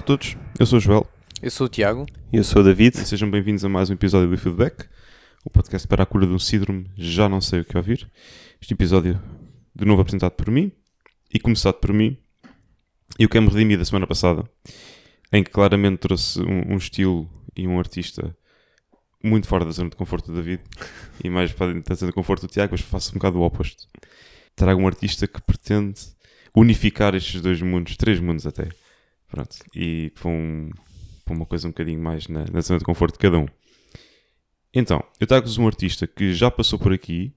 a todos, eu sou o Joel Eu sou o Tiago. E eu sou o David. e sejam bem-vindos a mais um episódio do Feedback, o podcast para a cura de um síndrome, já não sei o que ouvir. Este episódio, de novo apresentado por mim e começado por mim, e o que é me redimi da semana passada, em que claramente trouxe um, um estilo e um artista muito fora da zona de conforto do David e mais para dentro da zona de conforto do Tiago, mas faço um bocado o oposto. Trago um artista que pretende unificar estes dois mundos, três mundos até. Pronto, e para, um, para uma coisa um bocadinho mais na, na zona de conforto de cada um. Então, eu trago-vos um artista que já passou por aqui,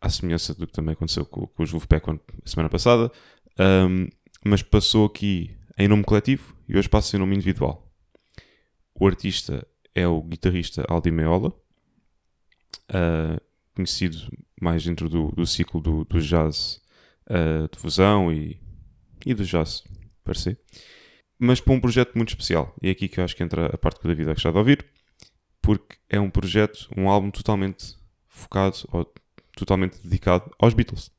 à semelhança do que também aconteceu com, com os Wolfpack a semana passada, ahm, mas passou aqui em nome coletivo e hoje passa em nome individual. O artista é o guitarrista Aldi Meola, ah, conhecido mais dentro do, do ciclo do, do jazz ah, de fusão e, e do jazz, se. Mas para um projeto muito especial. E é aqui que eu acho que entra a parte que o David vai gostar de ouvir, porque é um projeto, um álbum totalmente focado ou totalmente dedicado aos Beatles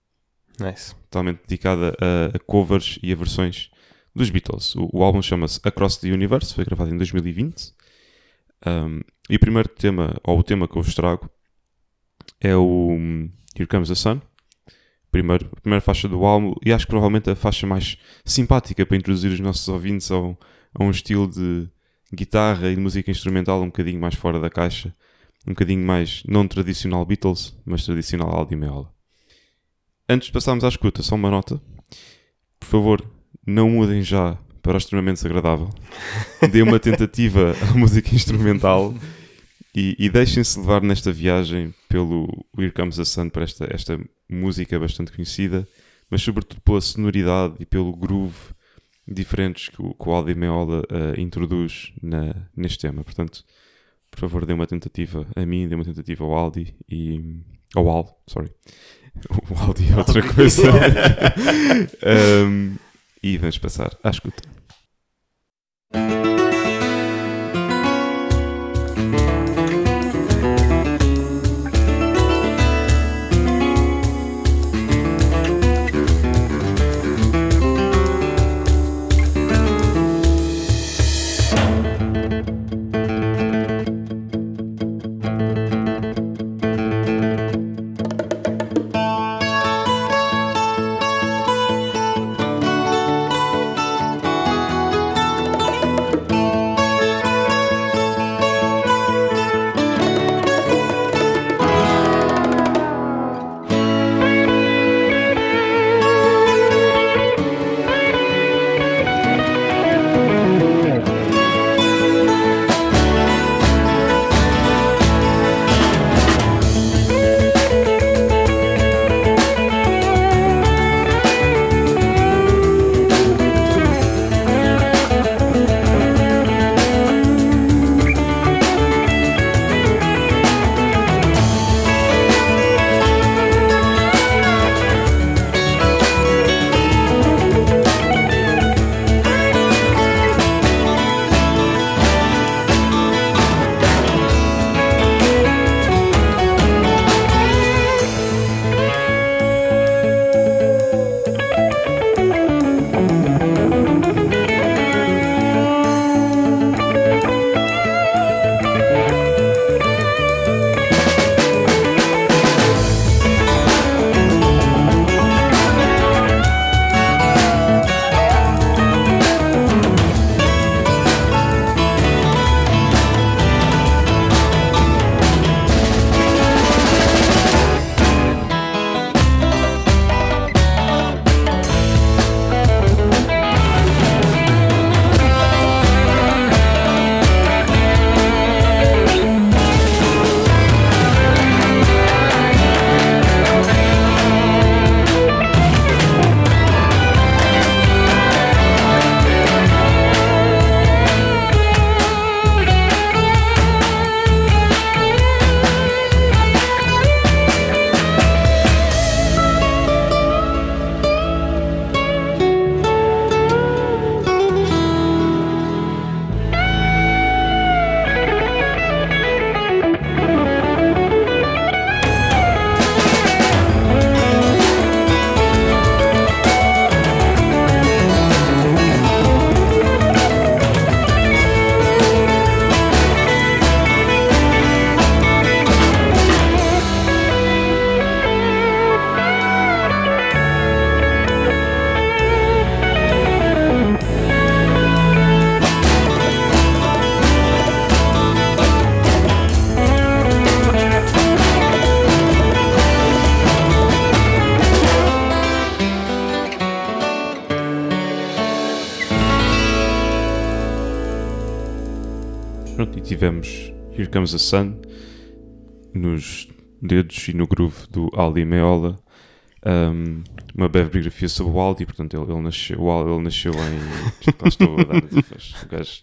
Nice. totalmente dedicada a, a covers e a versões dos Beatles. O, o álbum chama-se Across the Universe, foi gravado em 2020. Um, e o primeiro tema, ou o tema que eu vos trago, é o Here Comes the Sun. Primeiro, a primeira faixa do álbum, e acho que provavelmente a faixa mais simpática para introduzir os nossos ouvintes ao, a um estilo de guitarra e de música instrumental um bocadinho mais fora da caixa, um bocadinho mais não tradicional Beatles, mas tradicional Aldi Meola. Antes de passarmos à escuta, só uma nota. Por favor, não mudem já para o extremamente desagradável. Dê uma tentativa à música instrumental e, e deixem-se levar nesta viagem pelo Here Comes the Sun, para esta, esta música bastante conhecida, mas sobretudo pela sonoridade e pelo groove diferentes que o, que o Aldi Meola eh, introduz na, neste tema. Portanto, por favor, dê uma tentativa a mim, dê uma tentativa ao Aldi e. ao Al, sorry. O Aldi é outra coisa. Um, e vamos passar à escuta. Tivemos Here Comes the Sun nos dedos e no groove do Aldi Meola. Um, uma breve biografia sobre o Aldi, portanto ele, ele nasceu, o Aldi, ele nasceu em. Lá estou a dar o gajo,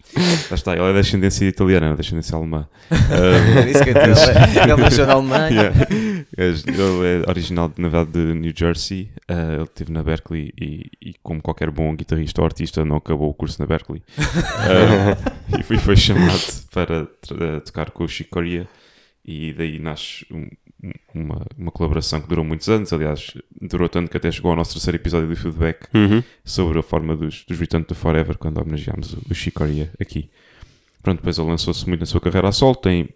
lá está, ele é de ascendência italiana, é de ascendência alemã. Um, É isso que eu ele, ele nasceu na Alemanha. Yeah. Ele é original, na verdade, de New Jersey. Uh, ele esteve na Berkeley e, e, como qualquer bom guitarrista ou artista, não acabou o curso na Berkeley. Uh, e foi, foi chamado para tra- tocar com o Chick Corea. E daí nasce um- uma, uma colaboração que durou muitos anos. Aliás, durou tanto que até chegou ao nosso terceiro episódio do Feedback Uhum. sobre a forma dos, dos Return to Forever, quando homenageámos o, o Chick Corea aqui. Pronto, depois ele lançou-se muito na sua carreira a solo. Tem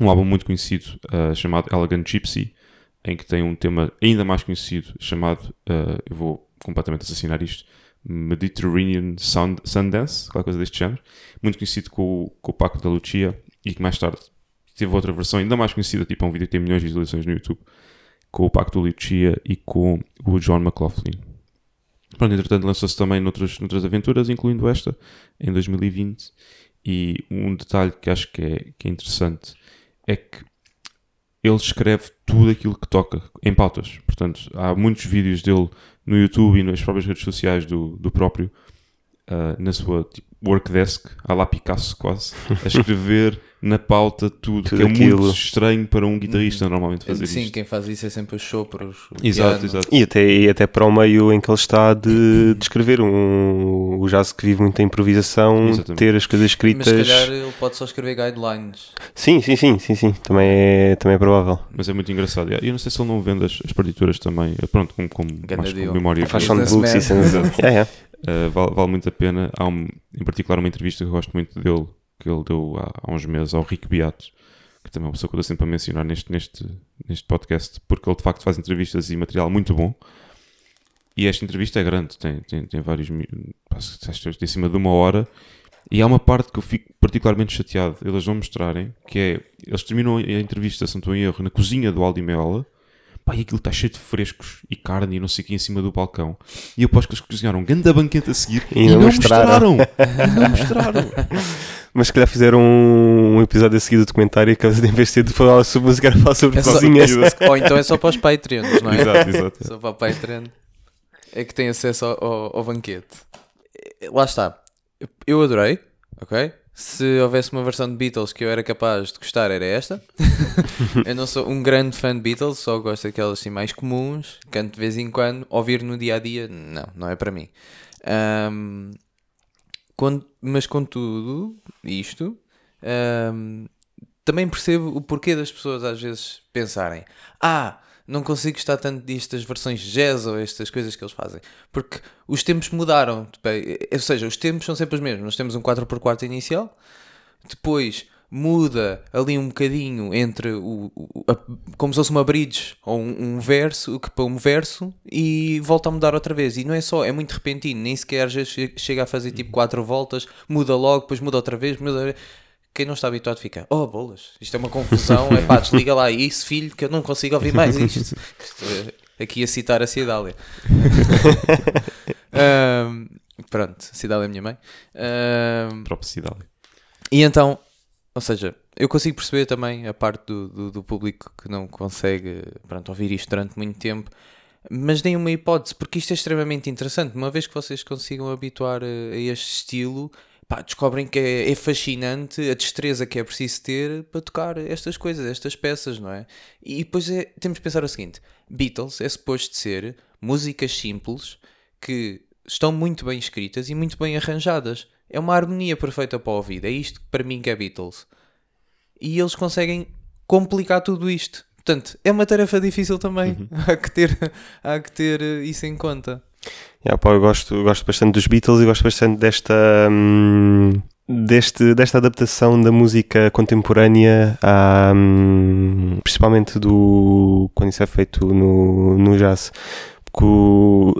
um álbum muito conhecido uh, chamado Elegant Gypsy, em que tem um tema ainda mais conhecido chamado, uh, eu vou completamente assassinar isto, Mediterranean Sound, Sundance, qualquer coisa deste género, muito conhecido com, com o Paco da Lucia e que mais tarde teve outra versão ainda mais conhecida, tipo é um vídeo que tem milhões de visualizações no YouTube, com o Paco da Lucia e com o John McLaughlin. Pronto, entretanto lançou-se também noutras, noutras aventuras, incluindo esta, em 2020. E um detalhe que acho que é, que é interessante é que ele escreve tudo aquilo que toca em pautas. Portanto, há muitos vídeos dele no YouTube e nas próprias redes sociais do, do próprio, ah, na sua tipo, workdesk, à lá Picasso quase, a escrever na pauta tudo, Tudo que é aquilo. muito estranho para um guitarrista normalmente fazer Sim, isto. quem faz isso é sempre os sopros. o Exato, piano. exato. E até, e até para o meio em que ele está de, de escrever um, o jazz que vive muito a improvisação, Exatamente. ter as coisas Mas escritas. se calhar ele pode só escrever guidelines. Sim, sim, sim, sim, sim. Também é, também é provável. Mas é muito engraçado. E eu não sei se ele não vende as, as partituras também, pronto, como, como, Ganda mais como deal. memória. Faz soundbooks e cenas. É, é. Uh, vale, vale muito a pena. Há um, em particular uma entrevista que eu gosto muito dele, que ele deu há, há uns meses ao Rick Beato, que também é uma pessoa que eu estou sempre a mencionar neste, neste, neste podcast, porque ele de facto faz entrevistas e material muito bom. E esta entrevista é grande, tem, tem, tem vários. que tem acima de uma hora. E há uma parte que eu fico particularmente chateado eles vão mostrarem, que é. Eles terminam a entrevista, se não estou em erro, na cozinha do Aldi Meola. Pá, e aquilo está cheio de frescos e carne e não sei o que em cima do balcão. E eu aposto que eles cozinharam um grande banquete a seguir E e, não não mostraram. mostraram. E não mostraram. Mas se calhar fizeram um, episódio a seguir do documentário que em vez de ser de falar sobre música era falar sobre É só- cozinha. Ou então é só para os Patreons, não é? exato, exato. Só para o Patreon é que tem acesso ao, ao- ao banquete. Lá está. Eu adorei, ok? Se houvesse uma versão de Beatles que eu era capaz de gostar, era esta. eu não sou um grande fã de Beatles, só gosto daquelas assim mais comuns, canto de vez em quando. Ouvir no dia a dia, não, não é para mim. Ahm, con- mas contudo, isto, ahm, também percebo o porquê das pessoas às vezes pensarem: ah, não consigo gostar tanto destas versões jazz ou estas coisas que eles fazem. Porque os tempos mudaram. Bem, Ou seja, os tempos são sempre os mesmos. Nós temos um 4x4 inicial, depois muda ali um bocadinho entre o, o- a- como se fosse uma bridge ou um, um verso, o que para um verso e volta a mudar outra vez. E não é só, é muito repentino, nem sequer às vezes che- chega a fazer tipo quatro voltas, muda logo, depois muda outra vez, muda outra vez. Quem não está habituado fica, oh bolas, isto é uma confusão, é pá, desliga lá isso, filho, que eu não consigo ouvir mais isto. Aqui a citar a Cidália. Ahm, pronto, Cidália é a minha mãe. Própria cidade. e então, ou seja, eu consigo perceber também a parte do, do, do público que não consegue pronto, ouvir isto durante muito tempo, mas deem uma hipótese, porque isto é extremamente interessante. Uma vez que vocês consigam habituar a, a este estilo, pá, descobrem que é, é fascinante a destreza que é preciso ter para tocar estas coisas, estas peças, não é? E depois é, temos de pensar o seguinte: Beatles é suposto ser músicas simples que estão muito bem escritas e muito bem arranjadas. É uma harmonia perfeita para o ouvido. É isto que para mim que é Beatles. E eles conseguem complicar tudo isto. Portanto, é uma tarefa difícil também. Há, que ter, há que ter eh, isso em conta. Yeah, pá, eu gosto, gosto bastante dos Beatles e gosto bastante desta, hum, deste, desta adaptação da música contemporânea, à, hum, principalmente do quando isso é feito no, no jazz. Porque o,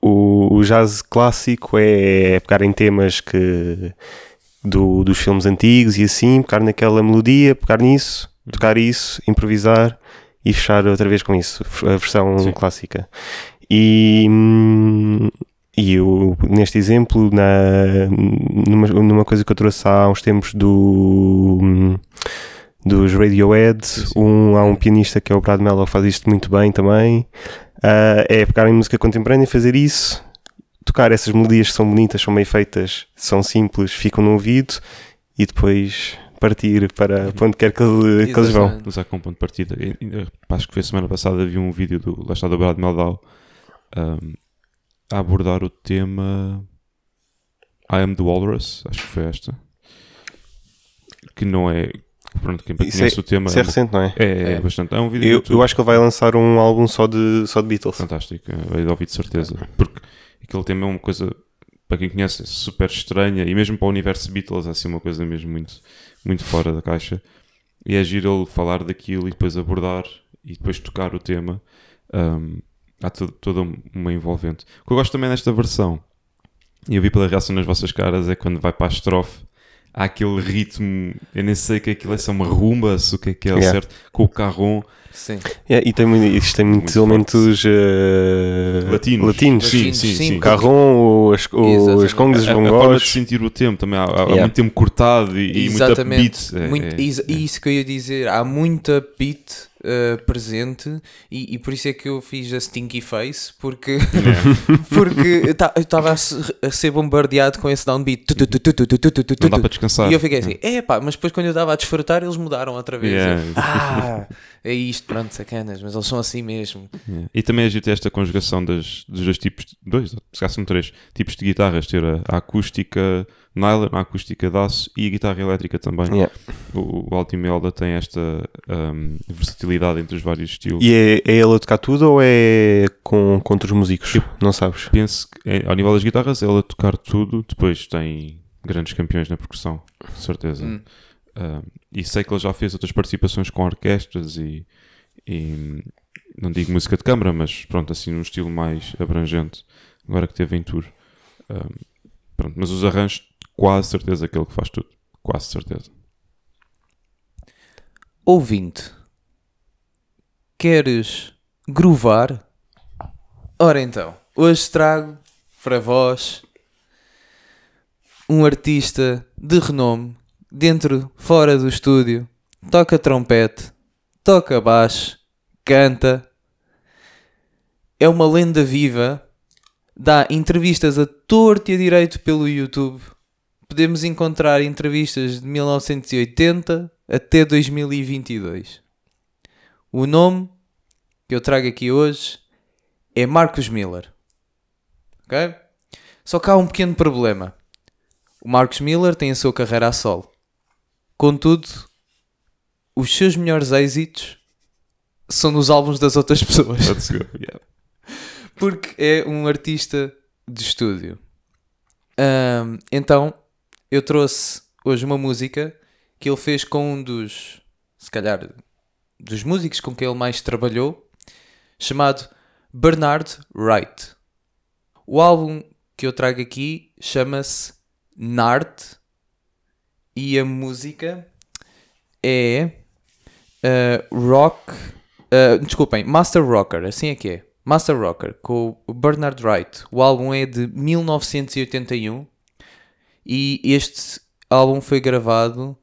o, o jazz clássico é pegar em temas que do, dos filmes antigos e assim, pegar naquela melodia, pegar nisso, tocar isso, improvisar e fechar outra vez com isso, a versão Sim. clássica. E, E eu, neste exemplo, na, numa, numa coisa que eu trouxe há uns tempos do dos Radiohead, um, há um pianista que é o Brad Mello que faz isto muito bem também. Uh, é pegar em música contemporânea e fazer isso, tocar essas melodias que são bonitas, são bem feitas, são simples, ficam no ouvido e depois partir para, para onde quer que, ele- que eles vão. Usar como ponto de partida. Acho que foi semana passada vi um vídeo do, lá está do Brad Meldau um, a abordar o tema I Am the Walrus, acho que foi esta. Que não é. Pronto, quem Isso conhece o tema Isso é é, recente, não é? é, é É. bastante. É um vídeo Eu, eu acho que ele vai lançar um álbum só de, só de Beatles. fantástico, é, vai ouvir de certeza. Porque aquele tema é uma coisa, para quem conhece, é super estranha e mesmo para o universo Beatles é assim uma coisa mesmo muito, muito fora da caixa. E é giro ele falar daquilo e depois abordar e depois tocar o tema. Um, há to- toda uma envolvente. O que eu gosto também desta versão, e eu vi pela reação nas vossas caras, é quando vai para a estrofe. Há aquele ritmo, eu nem sei o que é aquilo é, se é uma rumba, se o que é que é, Yeah. certo, com o carrom. Sim. Yeah, e tem, isto tem muitos Muito elementos eh, Latinos. latinos. Sim, sim, sim, sim. O carrom, os, os Exatamente. congos, os A, a forma de bongos. sentir o tempo também há, há- Yeah. muito tempo cortado e, e muita Exatamente. beat. É, Muito- é, é. Isso que eu ia dizer, há muita beat uh, presente e, e, por isso é que eu fiz a Stinky Face, porque, é. porque eu estava a, a, ser bombardeado com esse downbeat. Tu, tu, tu, Não dá para descansar. E eu fiquei assim, é pá, mas depois quando eu estava a desfrutar, eles mudaram outra vez. Yeah. Eu, ah! É isto, pronto, sacanas, mas eles são assim mesmo. Yeah. E também a gente tem esta conjugação das, dos dois tipos, dois, se calhar são três tipos de guitarras: ter a, a acústica nylon, a acústica de aço e a guitarra elétrica também. Yeah. O, o Altimelda tem esta um, versatilidade entre os vários estilos. E é, é ele a tocar tudo ou é com, com outros músicos? Não sabes? Penso que, é, ao nível das guitarras, ela a tocar tudo, depois tem grandes campeões na percussão, com certeza. Hum. Um, e sei que ele já fez outras participações com orquestras e, e não digo música de câmara, mas pronto, assim num estilo mais abrangente, agora que teve em tour. Um, pronto, mas os arranjos, quase certeza que ele que faz tudo. Quase certeza. Ouvinte, queres grovar? Ora então, hoje trago para vós um artista de renome, dentro, fora do estúdio, toca trompete, toca baixo, canta, é uma lenda viva, dá entrevistas a torto e a direito pelo YouTube. Podemos encontrar entrevistas de 1980 até 2022. O nome que eu trago aqui hoje é Marcos Miller. Ok? Só que há um pequeno problema. O Marcos Miller tem a sua carreira a solo. Contudo, os seus melhores êxitos são nos álbuns das outras pessoas. Let's go. Yeah. Porque é um artista de estúdio. Ahm, então, eu trouxe hoje uma música que ele fez com um dos, se calhar, dos músicos com quem ele mais trabalhou, chamado Bernard Wright. O álbum que eu trago aqui chama-se Nard e a música é ah, Rock. ah, desculpem, Master Rocker, assim é que é. Master Rocker, com o Bernard Wright. O álbum é de 1981 e este álbum foi gravado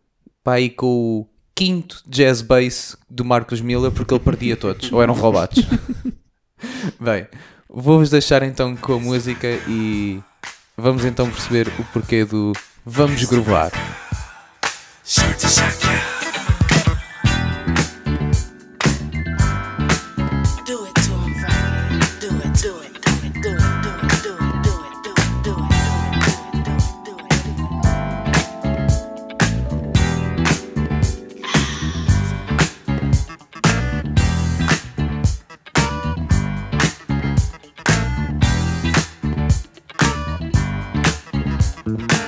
pá, aí com o quinto jazz bass do Marcos Miller porque ele perdia todos, ou eram roubados. Bem, vou-vos deixar então com a música e vamos então perceber o porquê do Vamos Grovar. Thank it. -hmm. you.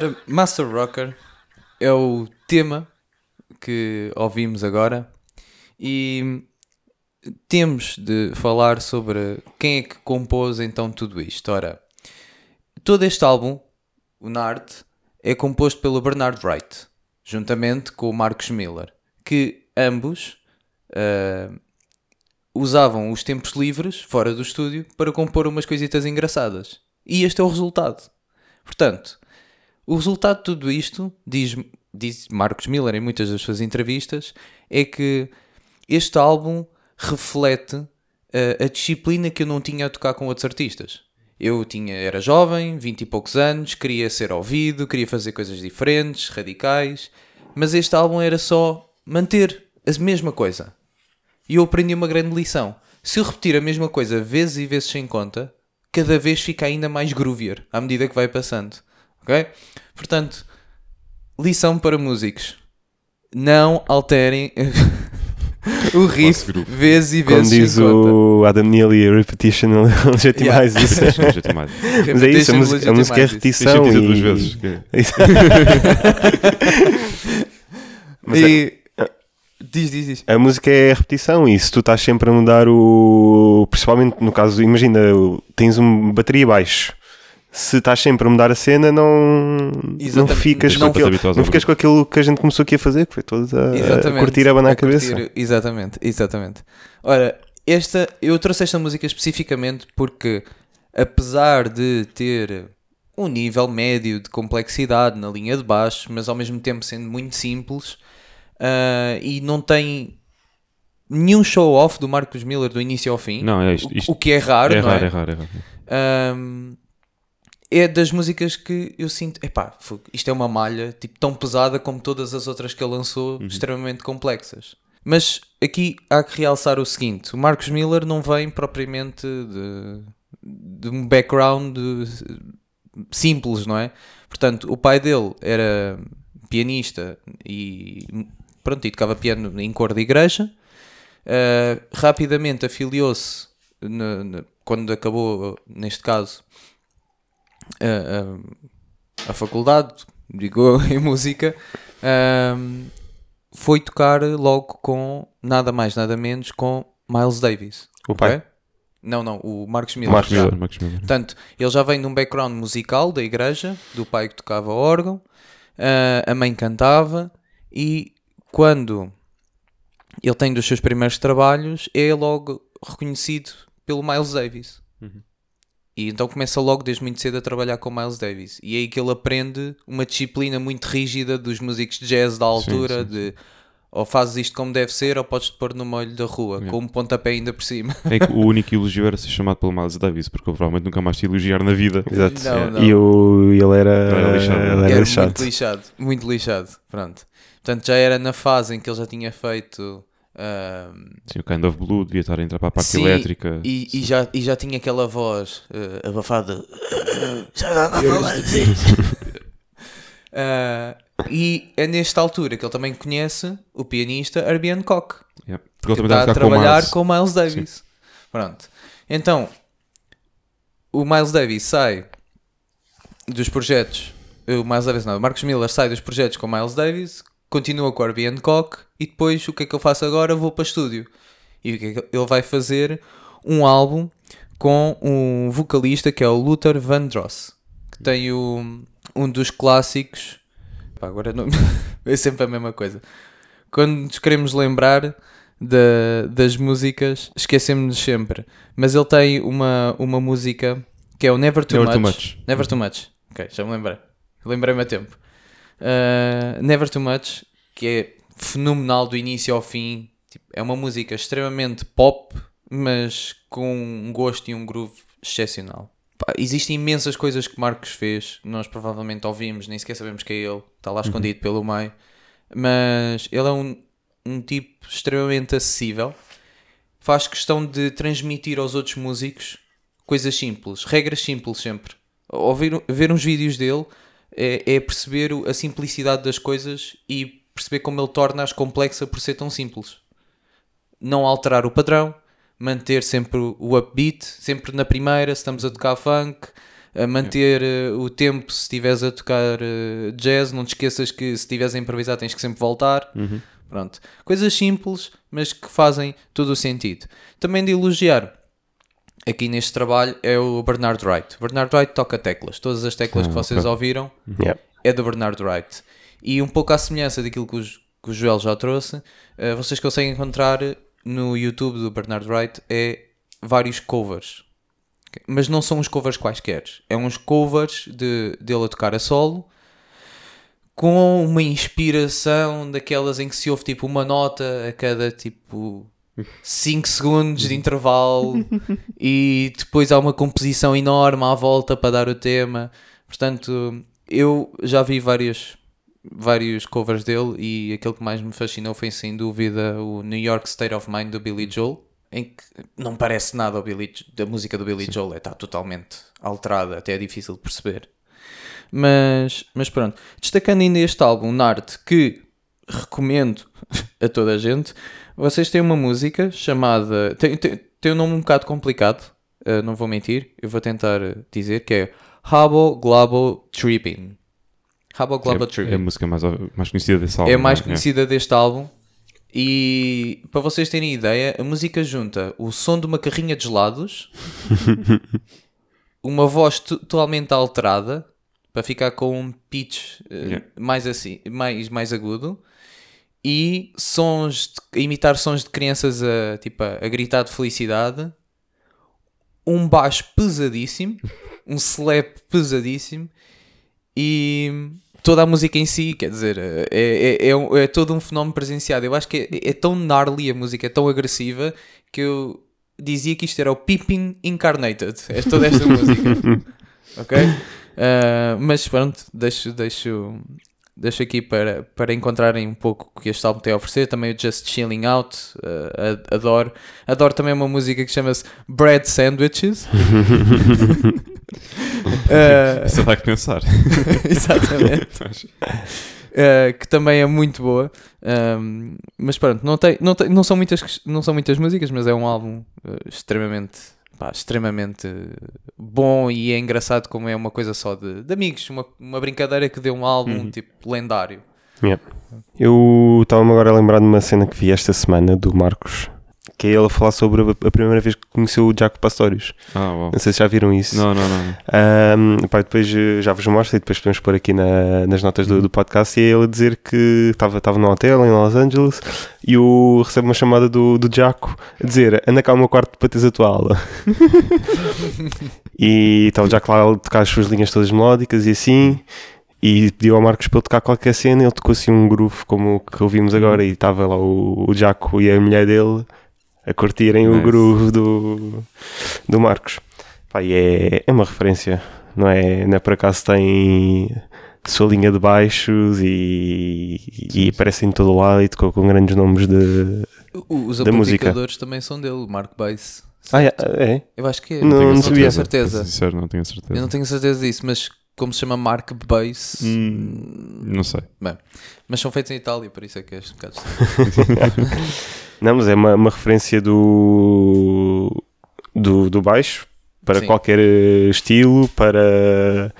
Ora, Master Rocker é o tema que ouvimos agora e temos de falar sobre quem é que compôs então tudo isto. Ora, todo este álbum, o Nard, é composto pelo Bernard Wright, juntamente com o Marcus Miller, que ambos ah, usavam os tempos livres, fora do estúdio, para compor umas coisitas engraçadas. E este é o resultado. Portanto, o resultado de tudo isto, diz, diz Marcos Miller em muitas das suas entrevistas, é que este álbum reflete eh, a disciplina que eu não tinha a tocar com outros artistas. Eu tinha, era jovem, vinte e poucos anos, queria ser ouvido, queria fazer coisas diferentes, radicais, mas este álbum era só manter a mesma coisa. E eu aprendi uma grande lição. Se eu repetir a mesma coisa vezes e vezes sem conta, cada vez fica ainda mais groovier à medida que vai passando. Ok? Portanto, lição para músicos: não alterem o riff vezes e Como vezes diz sem conta. o Adam Neely, repetition legitimize isso. Acho que é legitimado. Mas é isso, a música, a música é repetição. e- duas vezes. Isso. Mas isso. é- E... Diz, diz, diz. A música é a repetição e se tu estás sempre a mudar o. Principalmente no caso, imagina, tens uma bateria baixo. Se estás sempre a mudar a cena, não, não ficas, Não com aquilo, não ficas com aquilo que a gente começou aqui a fazer, que foi todos a, a curtir a banda à cabeça. curtir- exatamente, exatamente. Ora, esta, eu trouxe esta música especificamente porque, apesar de ter um nível médio de complexidade na linha de baixo, mas ao mesmo tempo sendo muito simples, ah, e não tem nenhum show-off do Marcos Miller do início ao fim, Não, é isto. o, isto o que é raro, é não raro, é? é raro, é raro. Ahm, é das músicas que eu sinto, epá, isto é uma malha tipo, tão pesada como todas as outras que ele lançou, extremamente complexas. Mas aqui há que realçar o seguinte: o Marcos Miller não vem propriamente de, de um background simples, não é? Portanto, o pai dele era pianista e pronto, e tocava piano em cor de igreja. Uh, rapidamente afiliou-se quando acabou, neste caso, a, a- a faculdade, digo em música, um, foi tocar logo com nada mais, nada menos com Miles Davis. O pai? ok? Não, não, o Marcos Miller. Marcos. Miller, Marcos Miller. Portanto, ele já vem de um background musical da igreja, do pai que tocava órgão, ah, a mãe cantava e quando ele tem dos seus primeiros trabalhos é logo reconhecido pelo Miles Davis. E então começa logo desde muito cedo a trabalhar com Miles Davis. E é aí que ele aprende uma disciplina muito rígida dos músicos de jazz da altura, sim, de ou fazes isto como deve ser ou podes-te pôr no molho da rua, com um pontapé ainda por cima. É que o único elogio era ser chamado pelo Miles Davis, porque eu provavelmente nunca mais te elogiar na vida. Exato. Não, não. E o, ele era, Ele era lixado. ele era Era lixado. muito lixado, muito lixado, pronto. Portanto, já era na fase em que ele já tinha feito Sim, o Kind of Blue devia estar a entrar para a parte Sim, elétrica. e, e já, e já tinha aquela voz eh, abafada. Já dá para falar assim. Ah, e é nesta altura que ele também conhece o pianista Herbie Hancock. Yeah. Porque ele que também está a a tocar com o trabalhar Miles. com o Miles Davis. Pronto. Então, o Miles Davis sai dos projetos. O Miles Davis não, o Marcos Miller sai dos projetos com o Miles Davis, continua com o Herbie Hancock e depois o que é que eu faço agora? Vou para estúdio. E o que é que ele vai fazer? Um álbum com um vocalista que é o Luther Vandross, que tem o, um dos clássicos. Pá, agora não, é sempre a mesma coisa. Quando nos queremos lembrar da- das músicas, esquecemos-nos sempre. Mas ele tem uma, uma música que é o Never Too, Never much. Too Much. Never Too Much. Ok, já me lembrei. Lembrei-me a tempo. Uh, Never Too Much, que é fenomenal do início ao fim. Tipo, é uma música extremamente pop, mas com um gosto e um groove excepcional. Pá, existem imensas coisas que Marcos fez, nós provavelmente ouvimos, nem sequer sabemos que é ele, está lá escondido pelo meio. Mas ele é um, um tipo extremamente acessível, faz questão de transmitir aos outros músicos coisas simples, regras simples sempre. Ouvir, ver uns vídeos dele é, é perceber a simplicidade das coisas e perceber como ele torna-as complexa por ser tão simples. Não alterar o padrão, manter sempre o- upbeat, sempre na primeira, se estamos a tocar funk, a manter eh, o tempo se estiveres a tocar eh, jazz, não te esqueças que se estiveres a improvisar tens que sempre voltar. Pronto. Coisas simples, mas que fazem todo o sentido. Também de elogiar aqui neste trabalho é o Bernard Wright. Bernard Wright toca teclas. Todas as teclas que Ah, vocês ouviram Yeah. é do Bernard Wright. E um pouco à semelhança daquilo que, os, que o Joel já trouxe, eh, vocês conseguem encontrar no YouTube do Bernard Wright é vários covers. Mas não são uns covers quaisquer. É uns covers de, dele a tocar a solo com uma inspiração daquelas em que se ouve tipo uma nota a cada tipo 5 segundos de intervalo e depois há uma composição enorme à volta para dar o tema. Portanto, eu já vi vários, vários covers dele e aquele que mais me fascinou foi sem dúvida o New York State of Mind do Billy Joel, em que não parece nada ao Billy, da música do Billy Joel, está totalmente alterada, até é difícil de perceber. Mas, mas pronto, destacando ainda este álbum, Nard, que recomendo a toda a gente, vocês têm uma música chamada. Tem, tem, tem um nome um bocado complicado, eh, não vou mentir, eu vou tentar dizer que é Habo Glabo Tripping. Habo Glabo É, é a Tripping. música mais, mais conhecida desse álbum. É a mais conhecida deste álbum. E para vocês terem ideia, a música junta o som de uma carrinha de gelados, uma voz totalmente alterada para ficar com um pitch eh, Yeah. mais assim, mais, mais agudo e sons de, imitar sons de crianças a, tipo, a, gritar de felicidade, um baixo pesadíssimo, um slap pesadíssimo e toda a música em si, quer dizer, é, é, é, é todo um fenómeno presenciado. Eu acho que é, é tão gnarly a música, é tão agressiva que eu dizia que isto era o Pippin Incarnated. É toda esta música. Ok? Ah, mas pronto, deixo, deixo, deixo aqui para, para encontrarem um pouco o que este álbum tem a oferecer. Também o Just Chilling Out, a- adoro. Adoro também uma música que chama-se Bread Sandwiches. Ah, Isso dá que pensar. exatamente. Uh, que também é muito boa. Um, mas pronto, não, tem, não, tem, não, são muitas, não são muitas músicas, mas é um álbum uh, extremamente, pá, extremamente bom e é engraçado como é uma coisa só de, de amigos, uma, uma brincadeira que deu um álbum tipo lendário. Yeah. Eu estava-me agora a lembrar de uma cena que vi esta semana do Marcos, que é ele a falar sobre a primeira vez que conheceu o Jaco Pastorius. Ah, uau. Não sei se já viram isso. Não, não, não. Ahm, pá, depois eh, já vos mostro e depois podemos pôr aqui na- nas notas do, do podcast e é ele a dizer que estava estava num hotel em Los Angeles e o, recebe uma chamada do, do Jaco a dizer anda cá ao meu quarto para teres a tua aula e está o Jaco lá a tocar as suas linhas todas melódicas e assim e pediu ao Marcos para ele tocar qualquer cena ele tocou assim um groove como o que ouvimos agora e estava lá o, o Jaco e a mulher dele a curtirem o Nice. groove do, do Marcos Pá, e é, é uma referência, não é? Não é por acaso tem sua linha de baixos e, e aparece em todo lado e tocou com grandes nomes de, O- Os da música. amplificadores também são dele, o Mark Bass. Ah, é? é? Eu acho que é. Não, tenho, não sabia. certeza. Sincero, não tenho certeza. Eu não tenho certeza disso, mas como se chama Mark Bass. Hum, não sei. Bem, mas são feitos em Itália, por isso é que é um bocado. Não, mas é uma, uma referência do, do, do baixo para Sim. qualquer eh, estilo, para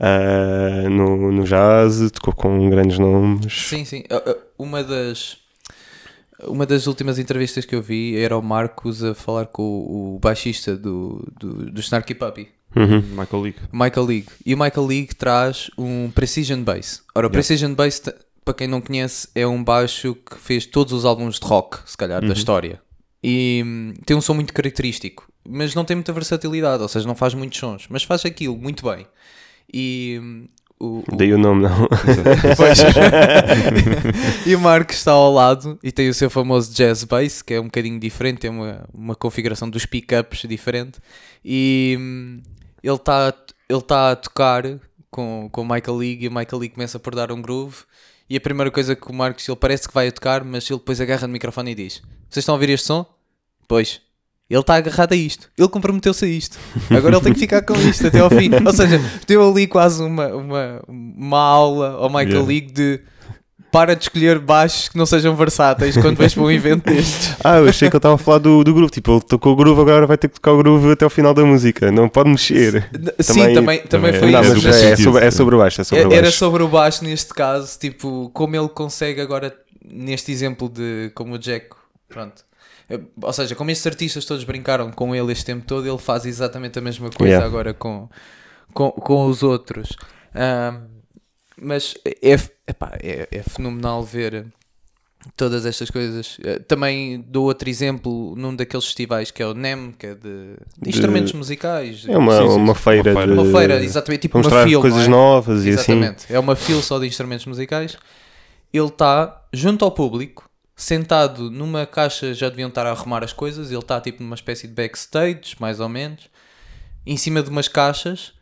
ah, no, no jazz, tocou com grandes nomes. Sim, sim. Uh, uh, Uma das. Uma das últimas entrevistas que eu vi era o Marcos a falar com o, o baixista do, do, do Snarky Puppy, Uhum. Michael Leake. Michael League. E o Michael League traz um Precision Bass. Ora, o Precision Bass, para quem não conhece, é um baixo que fez todos os álbuns de rock, se calhar, da história. E hum, tem um som muito característico, mas não tem muita versatilidade, ou seja, não faz muitos sons, mas faz aquilo muito bem. E hum, o, o- Daí o nome, não. E o Marcos está ao lado e tem o seu famoso jazz bass, que é um bocadinho diferente, tem uma, uma configuração dos pickups diferente. E hum, ele está ele tá a tocar com, com o Michael League e o Michael League começa por dar um groove. E a primeira coisa que o Marcos, ele parece que vai a tocar, mas ele depois agarra no microfone e diz: Vocês estão a ouvir este som? Pois. Ele está agarrado a isto. Ele comprometeu-se a isto. Agora ele tem que ficar com isto até ao fim. Ou seja, deu ali quase uma, uma, uma aula ao Michael Yeah. League de para de escolher baixos que não sejam versáteis quando vais para um evento destes. Ah, eu achei que ele estava a falar do, do groove. Tipo, ele tocou o groove, agora vai ter que tocar o groove até ao final da música. Não pode mexer. Sim, também, também, também foi é Não, isso. mas é, sentido. sobre, é sobre baixo. É sobre É- Era baixo. sobre o baixo neste caso, tipo, como ele consegue agora, neste exemplo de como o Jack, pronto. Ou seja, como estes artistas todos brincaram com ele este tempo todo, ele faz exatamente a mesma coisa Yeah. agora com, com, com os outros. Ahm, mas é, epá, é, é fenomenal ver todas estas coisas. Eh, Também dou outro exemplo num daqueles festivais que é o NEM, que é de, de instrumentos musicais. É uma, Sim, sim, uma feira Uma feira. de... Uma feira, exatamente, tipo para uma fila. coisas é? novas e assim. Exatamente. É uma fila só de instrumentos musicais. Ele está junto ao público, sentado numa caixa, já deviam estar a arrumar as coisas. Ele está tipo numa espécie de backstage, mais ou menos, em cima de umas caixas,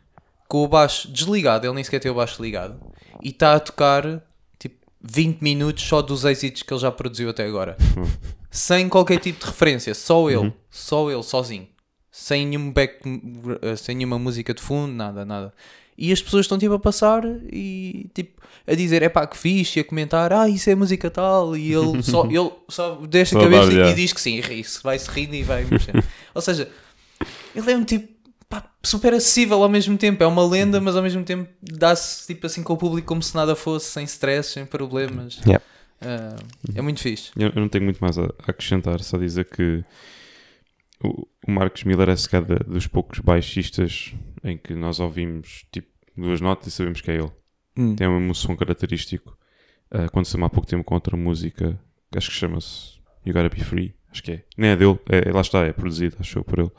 com o baixo desligado. Ele nem sequer tem o baixo ligado. E está a tocar tipo 20 minutos só dos êxitos que ele já produziu até agora. Sem qualquer tipo de referência, só ele, só ele, sozinho. Sem nenhum back, sem nenhuma música de fundo, nada, nada. E as pessoas estão tipo a passar e tipo a dizer é pá que fixe, e a comentar, ah, isso é música tal, e ele só, ele só deixa a cabeça e yeah. diz que sim, e ri-se, vai-se rindo e vai mexendo. Ou seja, ele é um tipo super acessível ao mesmo tempo, é uma lenda, mas ao mesmo tempo dá-se tipo assim com o público como se nada fosse, sem stress, sem problemas. Yeah. Ah, é muito fixe. Eu, eu não tenho muito mais a, a acrescentar, só dizer que o, o Marcos Miller é sequer da- dos poucos baixistas em que nós ouvimos tipo duas notas e sabemos que é ele. Hum. Tem um som característico. Uh, Aconteceu-me há pouco tempo com outra música, acho que chama-se You Gotta Be Free. Acho que é. Nem é dele, é, lá está, é produzido, acho eu, por ele.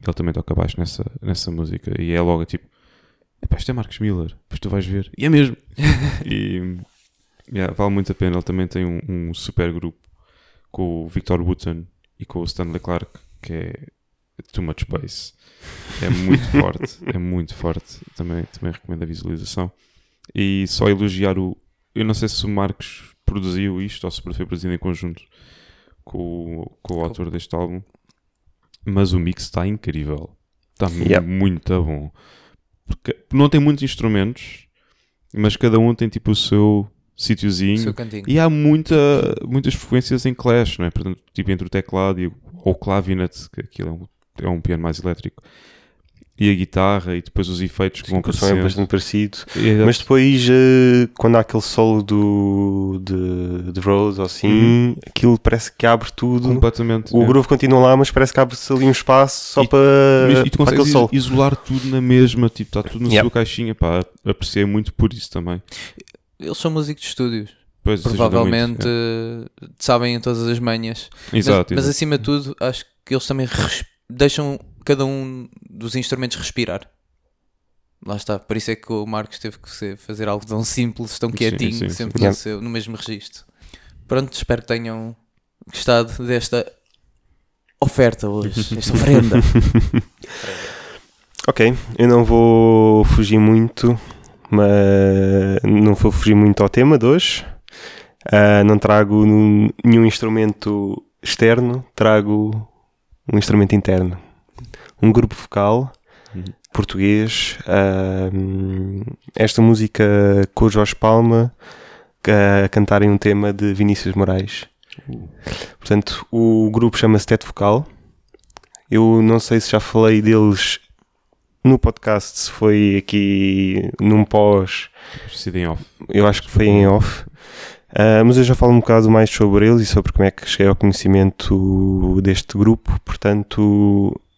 Ele também toca baixo nessa, nessa música. E é logo tipo: Epá, isto é Marcos Miller, depois tu vais ver. E é mesmo. e yeah, vale muito a pena. Ele também tem um, um super grupo com o Victor Wooten e com o Stanley Clark, que é Too Much Bass. É muito forte, é muito forte. Também, também recomendo a visualização. E só elogiar o. Eu não sei se o Marcos produziu isto ou se foi produzido em conjunto com, com o autor deste álbum, mas o mix está incrível. Está Yep. muito bom. Porque não tem muitos instrumentos, mas cada um tem tipo o seu sítiozinho. E há muita, muitas frequências em clash, não é? Portanto, tipo entre o teclado e ou o clavinet, que aquilo é um, é um piano mais elétrico, e a guitarra, e depois os efeitos que vão que o som é bastante parecido. É, Mas depois, eh, quando há aquele solo do, de, de Rose ou assim, aquilo parece que abre tudo. completamente. O é. groove continua lá, mas parece que abre-se ali um espaço só E- para, Mas- e tu para aquele solo. is- isolar tudo na mesma, tipo, está tudo na Yep. sua caixinha, pá, apreciei muito por isso também. Eles são músicos de estúdios. Pois, Provavelmente muito, eh, sabem todas as manhas. é. Exato, mas, mas acima de tudo, acho que eles também deixam cada um dos instrumentos respirar. Lá está, por isso é que o Marcos teve que fazer algo tão simples, tão Sim, quietinho, sim, sim. sempre Yeah. no, seu- no mesmo registro. Pronto, espero que tenham gostado desta oferta hoje, desta oferenda. Ok, eu não vou fugir muito, mas não vou fugir muito ao tema de hoje. Ah, não trago nenhum instrumento externo, trago um instrumento interno. Um grupo vocal Uhum. português. esta música com o Jorge Palma a cantarem um tema de Vinícius Moraes. Portanto, o grupo chama-se Teto Vocal. Eu não sei se já falei deles no podcast, se foi aqui num pós, eu acho que foi em off. Ah, mas eu já falo um bocado mais sobre eles e sobre como é que cheguei ao conhecimento deste grupo. Portanto,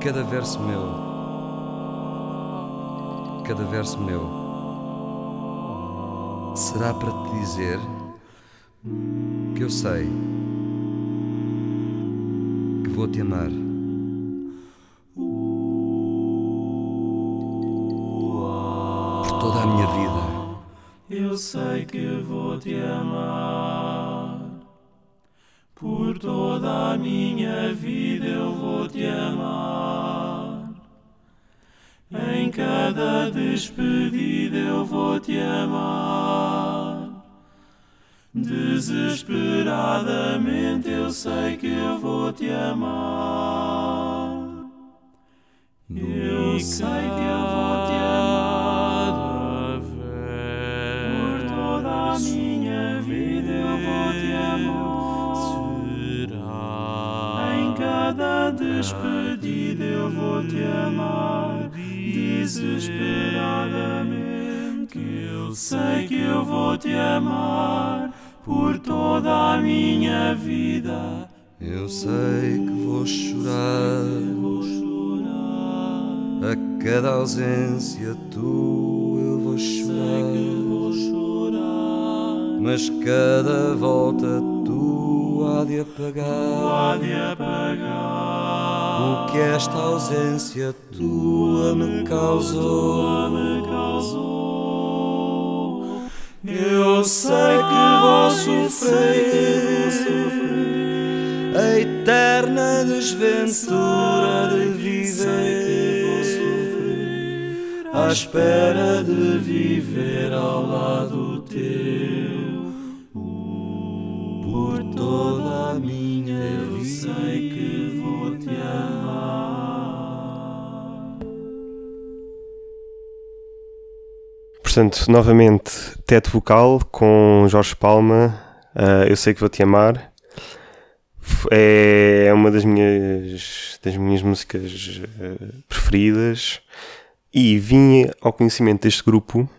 Cada verso meu cada verso meu será para te dizer que eu sei que vou te amar. Por toda a minha vida. Eu sei que vou te amar. Por toda a minha vida eu vou te amar. Em cada despedida eu vou te amar. Desesperadamente eu sei que eu vou te amar. Eu sei que eu vou te amar. Te amar. Desesperadamente eu sei que eu vou te amar. Por toda a minha vida Eu sei que vou chorar vou chorar. a cada ausência tua. Eu vou chorar, Vou chorar. mas cada volta tua há de apagar. Pode apagar. O que esta ausência tua me causou. Eu sei que vou sofrer, A eterna desventura de viver à espera de viver ao lado teu. Por toda a minha eu Portanto, novamente, teto vocal com Jorge Palma. ah, eu sei que vou te amar. F- É uma das minhas, das minhas músicas ah, preferidas. E vim ao conhecimento deste grupo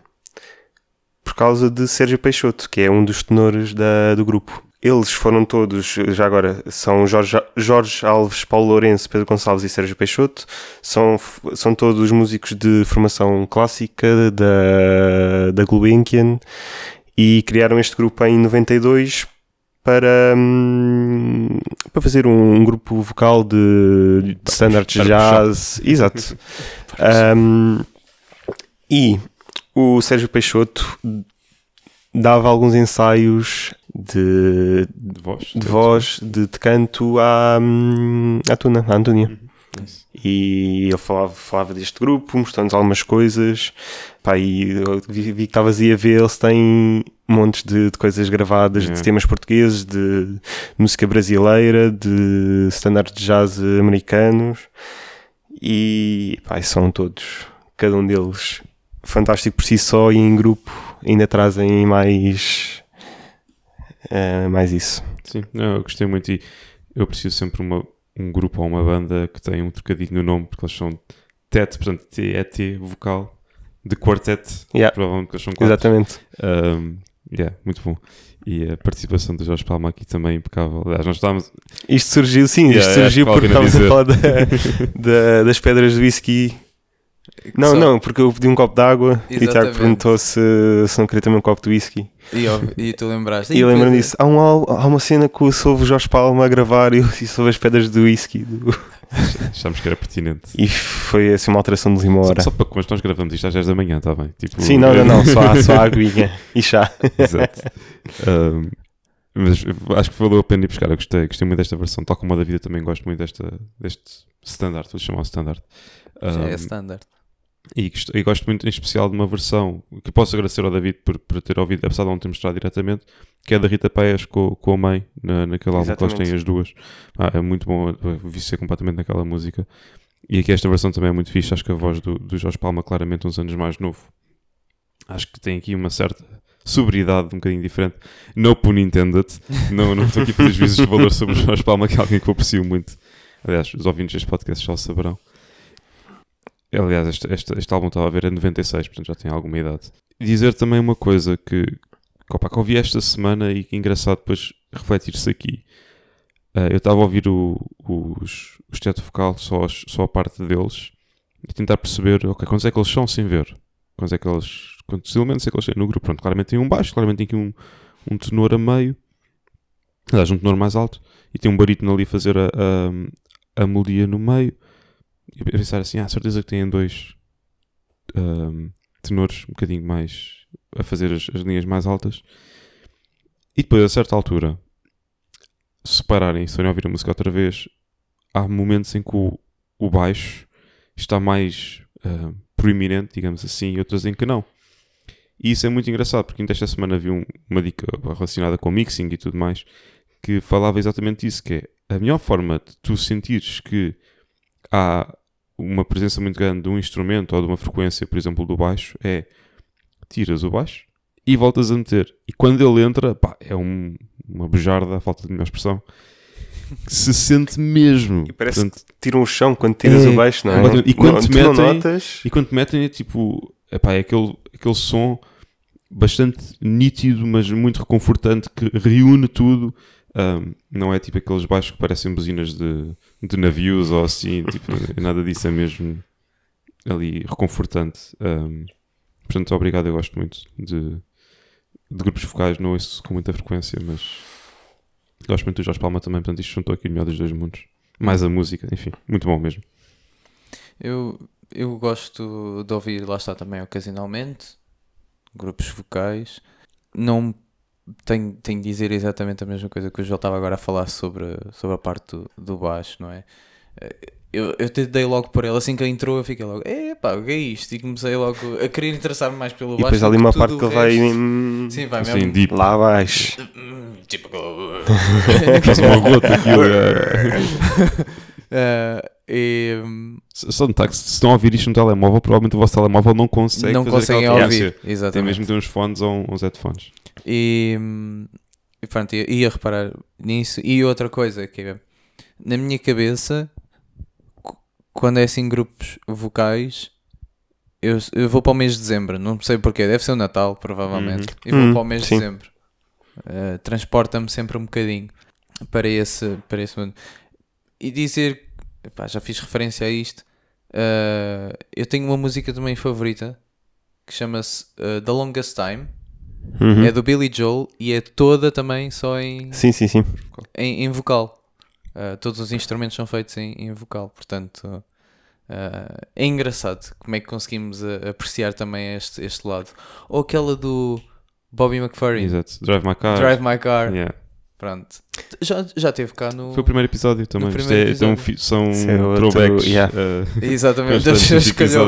por causa de Sérgio Peixoto, que é um dos tenores da, do grupo. Eles foram todos, já agora, são Jorge, Jorge Alves, Paulo Lourenço, Pedro Gonçalves e Sérgio Peixoto. São, são todos músicos de formação clássica da, da Gulbenkian e criaram este grupo em 92 para, hum, para fazer um, grupo vocal de, de standard para jazz. Exato. Um, e o Sérgio Peixoto dava alguns ensaios de, De voz. de voz, de, de canto à, hum, à Tuna, à Antônia. Yes. E ele falava, falava deste grupo, mostrando-nos algumas coisas. Pá, e eu vi, vi que estavas aí a ver, eles têm montes de, de coisas gravadas, de temas portugueses, de música brasileira, de standards de jazz americanos. E pá, e são todos, cada um deles, fantástico por si só e em grupo ainda trazem mais, eh, mais isso. Sim, não, eu gostei muito e eu preciso sempre uma, um grupo ou uma banda que tem um trocadilho no nome, porque eles são TET, portanto T-E-T, vocal, de quartet, Yeah, provavelmente que eles são quatro. exatamente. Um, yeah, muito bom. E a participação do Jorge Palma aqui também impecável. Aliás, nós estávamos. Isto surgiu, sim, Yeah, isto surgiu porque estávamos a falar da- da- das pedras de whisky Não, Só- não, porque eu pedi um copo de água e o Tiago Exatamente. perguntou se, se não queria também um copo de whisky. E, ó, e tu lembraste. E eu lembro-me é. disso. Há, um, há uma cena que eu soube o Jorge Palma a gravar e eu disse sobre as pedras do whisky. do- Achámos que era pertinente. E foi assim uma alteração de uma Só, hora. só para constar, nós gravamos isto às 10 da manhã, está bem? Tipo, Sim, não, não, não, só, há- só há aguinha e chá. Exato. Um, mas acho que valeu a pena ir buscar. Eu gostei, gostei muito desta versão. Tal como a da vida, também gosto muito desta, deste standard. Vou chamar o standard. Já Um, é standard. e, gosto, e gosto muito em especial de uma versão que posso agradecer ao David por, por ter ouvido, apesar de não ter mostrado diretamente, que é da Rita Paes com, com a mãe, na, naquele álbum que eles têm as duas. Ah, é muito bom, vi-se completamente naquela música. E aqui esta versão também é muito fixe. Acho que a voz do, do Jorge Palma, claramente, uns anos mais novo. Acho que tem aqui uma certa sobriedade um bocadinho diferente. No pun intended. Não, não estou aqui a fazer juízos de valor sobre o Jorge Palma, que é alguém que eu aprecio muito. Aliás, os ouvintes deste podcast já o saberão. Aliás, este, este, este álbum estava a ver é 96, portanto já tem alguma idade. Dizer também uma coisa que, opa, que ouvi esta semana e que é engraçado depois refletir-se aqui. Ah, eu estava a ouvir o, os, os teto vocal, só, só a parte deles, e tentar perceber, ok, quantos é que eles são sem ver? Quantos é que eles, quantos elementos é que eles têm no grupo? Pronto, claramente tem um baixo, claramente tem aqui um, um tenor a meio, aliás, um tenor mais alto, e tem um barítono ali a fazer a, a, a melodia no meio. Eu pensar assim, ah, certeza que têm dois ahm, tenores um bocadinho mais a fazer as, as linhas mais altas. E depois, a certa altura, se pararem se forem ouvir a música outra vez, há momentos em que o, o baixo está mais ah, proeminente, digamos assim, e outras em que não. E isso é muito engraçado, porque ainda esta semana vi um- uma dica relacionada com mixing e tudo mais, que falava exatamente isso, que é a melhor forma de tu sentires que há uma presença muito grande de um instrumento ou de uma frequência, por exemplo, do baixo, é tiras o baixo e voltas a meter. E quando ele entra, pá, é um- uma bujarda, a falta de melhor expressão, que se sente mesmo. E parece Portanto, Tiram o chão quando tiras É, o baixo, não é? E quando não, te metem- notas. e quando metem é tipo, epá, é aquele, aquele som bastante nítido, mas muito reconfortante, que reúne tudo. Ahm, não é tipo aqueles baixos que parecem buzinas de, de navios ou assim, tipo, nada disso é mesmo ali reconfortante. Ahm, portanto, obrigado, eu gosto muito de, de grupos vocais, não ouço com muita frequência, mas gosto muito do Jorge Palma também, portanto, isto juntou aqui o melhor dos dois mundos. Mais a música, enfim, muito bom mesmo. Eu, eu gosto de ouvir, lá está também ocasionalmente, grupos vocais. Não tenho, tenho de dizer exatamente a mesma coisa que o João estava agora a falar sobre, sobre a parte do, do baixo, não é? Eh, Eu, eu te dei logo por ele, assim que ele entrou, eu fiquei logo, epá, o que é isto? E comecei logo a querer interessar-me mais pelo E baixo. depois há ali uma parte que ele vai hum, Sim, vai Assim, mesmo. deep. lá abaixo. Tipo. Faz uma gota aquilo. é. Eh, e, Só notar se estão a ouvir isto no telemóvel, provavelmente o vosso telemóvel não consegue não fazer conseguem ouvir. frequência. Tem Exatamente. mesmo de ter uns fones ou uns headphones. E, e pronto, ia, ia reparar nisso. E outra coisa que é, na minha cabeça, quando é assim grupos vocais, eu, eu vou para o mês de dezembro. Não sei porquê, deve ser o Natal, provavelmente. E vou Hum, para o mês sim. de dezembro. Uh, Transporta-me sempre um bocadinho para esse, para esse mundo. E dizer, epá, já fiz referência a isto. uh, eu tenho uma música também favorita que chama-se uh, The Longest Time. Uhum. É do Billy Joel e é toda também só em, Sim, sim, sim. em, em vocal. Uh, todos os instrumentos são feitos em, em vocal, portanto uh, é engraçado como é que conseguimos uh, apreciar também este, este lado. Ou aquela do Bobby McFerrin, Exato. Drive My Car. Drive My Car. Yeah. Pronto. Já, já teve cá no. Foi o primeiro episódio também. Primeiro é- então, episódio. são Isso é outro- throwbacks. yeah. uh, Exatamente, escolheu,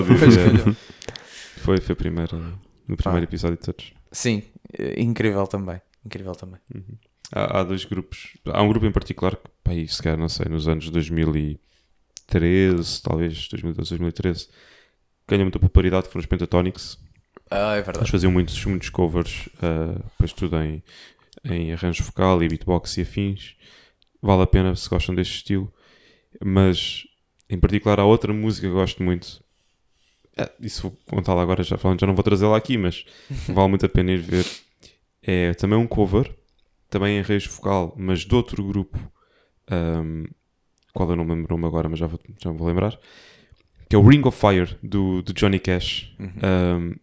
escolheu. foi, foi o primeiro, no primeiro episódio de todos. Sim, eh, incrível também. Incrível também. Há, há dois grupos. Há um grupo em particular que, pá, se calhar, não sei, nos anos 2013, talvez 2012, 2013, ganhou muita popularidade, foram os Pentatonics. Ah, é Eles verdade. faziam muitos, muitos covers, uh, depois tudo em, em arranjo vocal e beatbox e afins. Vale a pena se gostam deste estilo. Mas, em particular, há outra música que eu gosto muito. É, isso vou contá-la agora, já falando, já não vou trazê-la aqui, mas vale muito a pena ir ver. É também um cover, também em arranjo vocal, mas de outro grupo, um, qual eu não me lembro o nome agora, mas já vou, já me vou lembrar, que que é o Ring of Fire do, do Johnny Cash. Uhum. Um,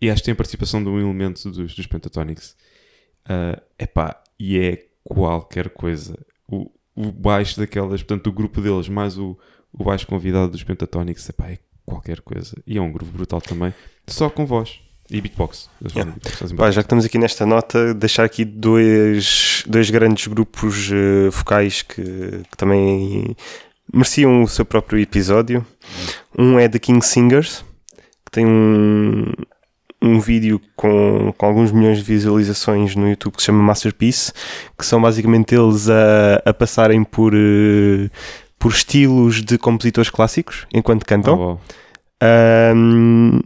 e acho que tem a participação de um elemento dos, dos Pentatonics. Uh, epá, e é qualquer coisa. O, o baixo daquelas, portanto, o grupo deles, mais o, o baixo convidado dos Pentatonics, epá, é qualquer coisa. E é um grupo brutal também, só com voz e beatbox. Yeah. beatbox, fazem Pá, já que estamos aqui nesta nota, deixar aqui dois, dois grandes grupos eh, vocais que, que também mereciam o seu próprio episódio. Um é The King Singers, que tem um, um vídeo com, com alguns milhões de visualizações no YouTube que se chama Masterpiece, que são basicamente eles a, a passarem por, eh, por estilos de compositores clássicos enquanto cantam. Oh, wow. Um,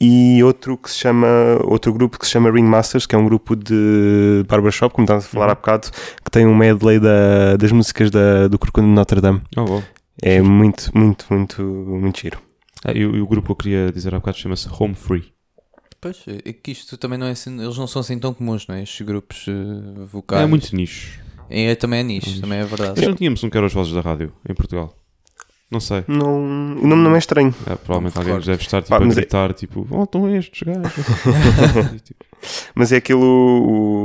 e outro que se chama outro grupo que se chama Ringmasters, que é um grupo de barbershop, como estávamos a falar há bocado, que tem um medley da, das músicas da, do Corcunda de Notre Dame. Oh, wow. É muito, muito, muito, muito giro. Ah, e, o- e o grupo que eu queria dizer há bocado chama-se Home Free. Pois, é que isto também não é assim, eles não são assim tão comuns, não é? Estes grupos eh, vocais. É muito nicho. É, também é nicho, nicho. também é verdade. Mas não tínhamos um que era os Vozes da Rádio em Portugal. Não sei. Não, o nome não é estranho. É, provavelmente alguém nos deve estar tipo, Pá, a mas é- gritar, tipo, oh, estão estes gajos. E, tipo, Mas é aquilo,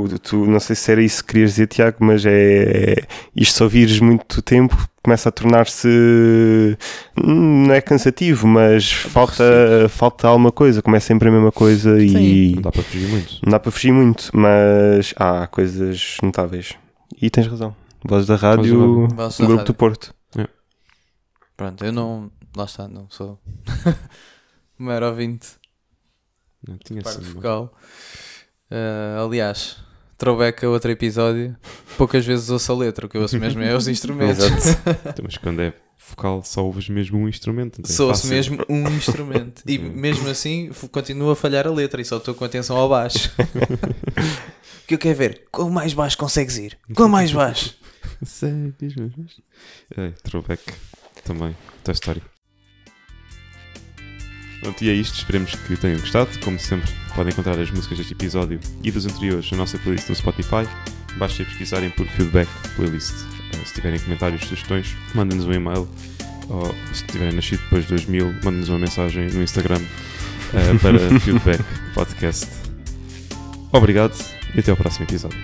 o- tu não sei se era isso que querias dizer, Tiago, mas é isto se ouvires muito tempo começa a tornar-se não é cansativo, mas falta, falta alguma coisa, começa sempre a mesma coisa e não dá para fugir muito. não dá para fugir muito, mas há coisas notáveis. E tens razão. Voz da Rádio, Vozes o da grupo Rádio. do Porto. Pronto, eu não. Lá está, não sou. mero ouvinte, Não tinha parte assim, vocal. Eh, aliás, throwback a outro episódio. Poucas vezes ouço a letra, o que eu ouço mesmo é os instrumentos. Então, Mas quando é vocal, só ouves mesmo um instrumento. então é Sou-se fácil. mesmo um instrumento. E mesmo assim continuo a falhar a letra e só estou com atenção ao baixo. Que eu quero ver? Quão mais baixo consegues ir? Quão mais baixo? Mesmo? É, throwback também, Toy Story. Pronto, e é isto. Esperemos que tenham gostado. Como sempre, podem encontrar as músicas deste episódio e dos anteriores na nossa playlist no Spotify. Basta pesquisarem por feedback playlist. Eh, Se tiverem comentários, sugestões, mandem-nos um e-mail. Ou se tiverem nascido depois de 2000, mandem-nos uma mensagem no Instagram eh, para feedback podcast. Obrigado e até ao próximo episódio.